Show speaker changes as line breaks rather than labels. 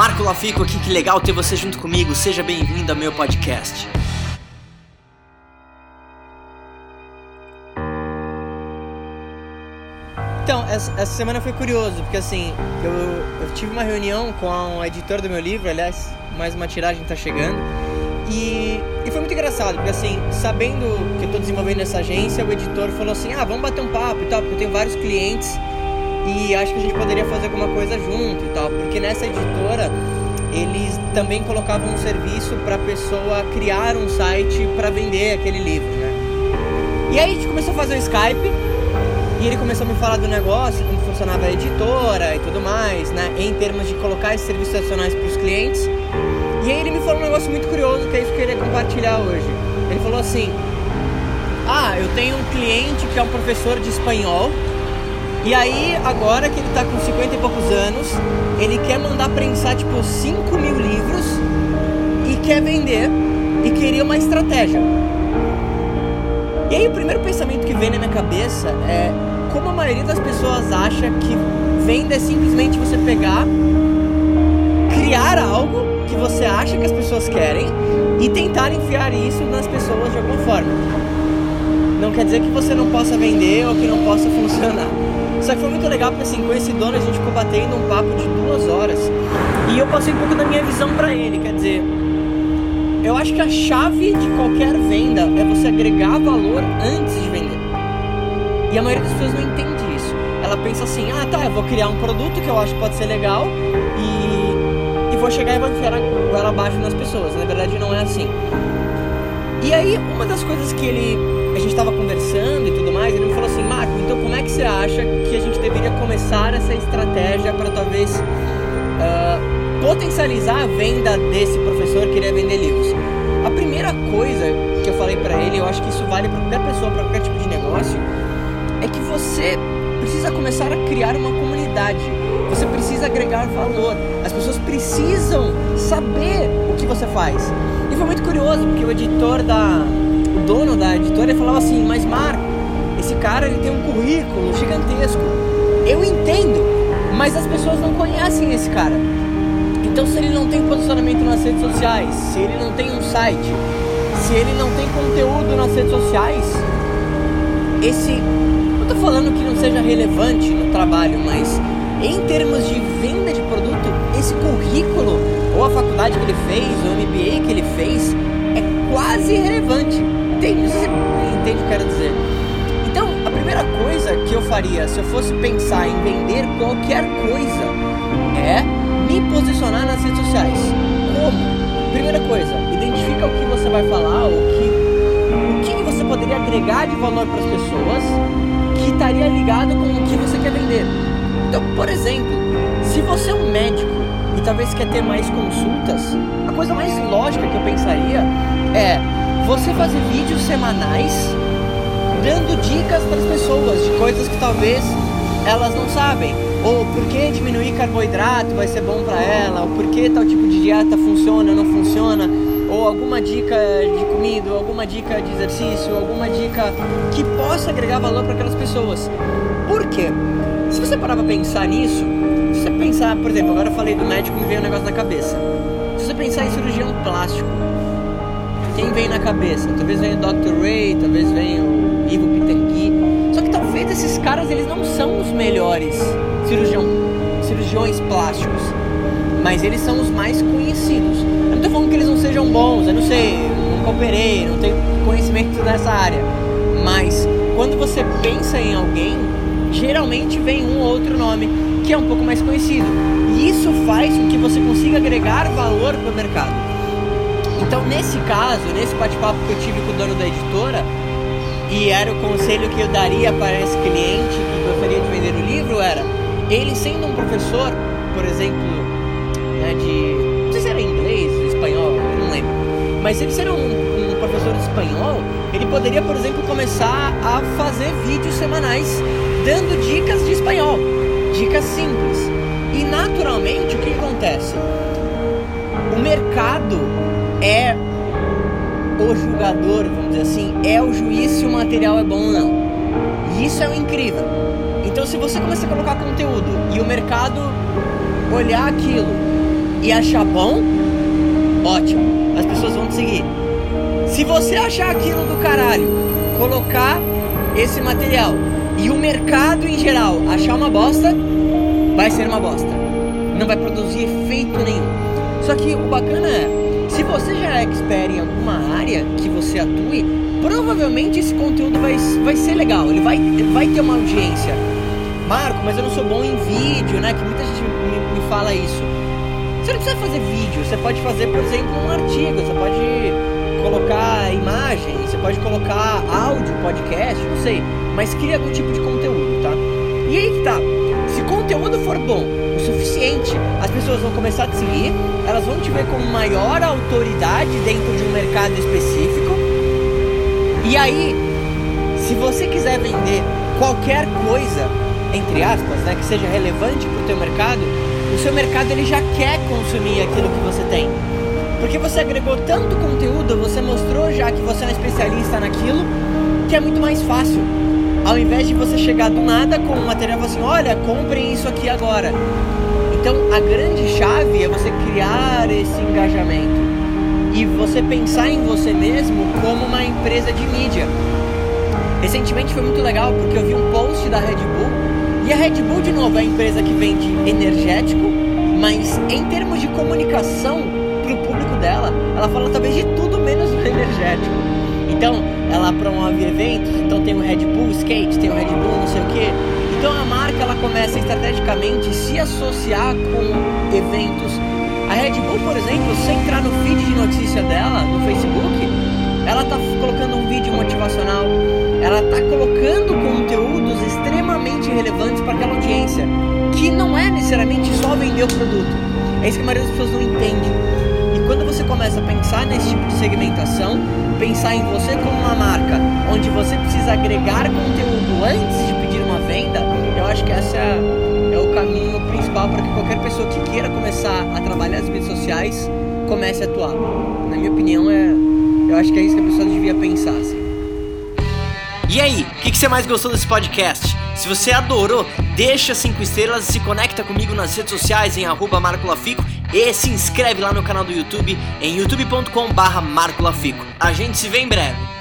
Marco Lafico aqui, que legal ter você junto comigo. Seja bem-vindo ao meu podcast.
Então, essa, semana foi curioso, porque assim, eu, eu tive uma reunião com a editor do meu livro, aliás, mais uma tiragem está chegando, e, e, foi muito engraçado, porque assim, sabendo que eu estou desenvolvendo essa agência, o editor falou assim, ah, vamos bater um papo e tal, porque eu tenho vários clientes e acho que a gente poderia fazer alguma coisa junto e tal, porque nessa editora eles também colocavam um serviço para a pessoa criar um site para vender aquele livro, né? E aí a gente começou a fazer o Skype e ele começou a me falar do negócio, como funcionava a editora e tudo mais, né? Em termos de colocar esses serviços adicionais para os clientes. E aí ele me falou um negócio muito curioso que é isso que eu queria compartilhar hoje. Ele falou assim: Ah, eu tenho um cliente que é um professor de espanhol. E aí, agora que ele tá com 50 e poucos anos, ele quer mandar prensar tipo 5 mil livros e quer vender e queria uma estratégia. E aí o primeiro pensamento que vem na minha cabeça é como a maioria das pessoas acha que venda é simplesmente você pegar, criar algo que você acha que as pessoas querem e tentar enfiar isso nas pessoas de alguma forma. Não quer dizer que você não possa vender ou que não possa funcionar. Só que foi muito legal porque assim, com esse dono a gente ficou batendo um papo de duas horas e eu passei um pouco da minha visão para ele, quer dizer, eu acho que a chave de qualquer venda é você agregar valor antes de vender. E a maioria das pessoas não entende isso. Ela pensa assim, ah tá, eu vou criar um produto que eu acho que pode ser legal e, e vou chegar e vou enfiar a goela abaixo nas pessoas. Na verdade não é assim. E aí, uma das coisas que ele a gente estava conversando e tudo mais, ele me falou assim, Marco, então como é que você acha começar essa estratégia para talvez uh, potencializar a venda desse professor que queria vender livros? A primeira coisa que eu falei para ele, eu acho que isso vale para qualquer pessoa, para qualquer tipo de negócio, é que você precisa começar a criar uma comunidade. Você precisa agregar valor. As pessoas precisam saber o que você faz. E foi muito curioso, porque o editor da. O dono da editora falava assim, mas Marco, esse cara ele tem um currículo gigantesco. Eu entendo, mas as pessoas não conhecem esse cara. Então se ele não tem posicionamento nas redes sociais, se ele não tem um site, se ele não tem conteúdo nas redes sociais, esse tô falando que não seja relevante no trabalho, mas em termos de venda de produto, esse currículo, ou a faculdade que ele fez, ou o MBA que ele fez, é quase irrelevante. Entende? Entende o que eu quero dizer? Faria se eu fosse pensar em vender qualquer coisa é me posicionar nas redes sociais. Como? Primeira coisa, identifica o que você vai falar, o que, o que você poderia agregar de valor para as pessoas que estaria ligado com o que você quer vender. Então, por exemplo, se você é um médico e talvez quer ter mais consultas, a coisa mais lógica que eu pensaria é você fazer vídeos semanais dando dicas para as pessoas de coisas que talvez elas não sabem. Ou por que diminuir carboidrato vai ser bom para ela, ou por que tal tipo de dieta funciona ou não funciona ou alguma dica de comida, alguma dica de exercício, alguma dica que possa agregar valor para aquelas pessoas. Por quê? Se você parar para pensar nisso, se você pensar, por exemplo, agora eu falei do médico me veio um negócio na cabeça. Se você pensar em cirurgião plástico, quem vem na cabeça? Talvez venha o Dr. Ray, talvez venha o Pitangui. Só que talvez esses caras eles não são os melhores cirurgião, cirurgiões plásticos, mas eles são os mais conhecidos não tô falando que eles não sejam bons, eu não sei, nunca operei, não tenho conhecimento nessa área. Mas quando você pensa em alguém, geralmente vem um ou outro nome que é um pouco mais conhecido. E isso faz com que você consiga agregar valor para o mercado. Então, nesse caso, nesse bate-papo que eu tive com o dono da editora, e era o conselho que eu daria para esse cliente que gostaria de vender o livro, era ele sendo um professor, por exemplo, né, de não sei se era inglês, espanhol, não lembro. Mas se ele ser um, um professor de espanhol, ele poderia, por exemplo, começar a fazer vídeos semanais dando dicas de espanhol, dicas simples. E naturalmente o que acontece? O mercado é o julgador, vamos dizer assim, é o juiz se o material é bom ou não. E isso é o incrível. Então se você começar a colocar conteúdo e o mercado olhar aquilo e achar bom, ótimo, as pessoas vão te seguir. Se você achar aquilo do caralho, colocar esse material e o mercado em geral achar uma bosta, vai ser uma bosta. Não vai produzir efeito nenhum. Só que o bacana é, você já é expert em alguma área que você atue, provavelmente esse conteúdo vai, vai ser legal, ele vai, vai ter uma audiência. Marco, mas eu não sou bom em vídeo, né? Que muita gente me, me fala isso. Você não precisa fazer vídeo, você pode fazer, por exemplo, um artigo, você pode colocar imagem, você pode colocar áudio, podcast, não sei, mas cria algum tipo de conteúdo, tá? E aí que tá, se conteúdo for bom suficiente, as pessoas vão começar a te seguir, elas vão te ver como maior autoridade dentro de um mercado específico. E aí, se você quiser vender qualquer coisa, entre aspas, né, que seja relevante para o teu mercado, o seu mercado ele já quer consumir aquilo que você tem. Porque você agregou tanto conteúdo, você mostrou já que você é um especialista naquilo, que é muito mais fácil. Ao invés de você chegar do nada com um material e assim, olha, comprem isso aqui agora. Então a grande chave é você criar esse engajamento e você pensar em você mesmo como uma empresa de mídia. Recentemente foi muito legal porque eu vi um post da Red Bull e a Red Bull de novo é a empresa que vende energético, mas em termos de comunicação para o público dela, ela fala talvez de tudo menos do energético. Então, ela promove eventos, então tem o Red Bull Skate, tem o Red Bull não sei o que. Então a marca ela começa estrategicamente se associar com eventos. A Red Bull, por exemplo, se entrar no feed de notícia dela no Facebook, ela tá colocando um vídeo motivacional, ela tá colocando conteúdos extremamente relevantes para aquela audiência, que não é necessariamente só vender o produto. É isso que a maioria das pessoas não entende. E quando você começa a pensar nesse tipo de segmentação, pensar em você como uma marca, onde você precisa agregar conteúdo antes de venda, eu acho que essa é o caminho principal para que qualquer pessoa que queira começar a trabalhar nas redes sociais comece a atuar. Na minha opinião, é, eu acho que é isso que a pessoa devia pensar. Assim.
E aí, o que, que você mais gostou desse podcast? Se você adorou, deixa 5 estrelas e se conecta comigo nas redes sociais em arroba Marco Lafico e se inscreve lá no canal do YouTube em youtube.com barra Marco Lafico. A gente se vê em breve.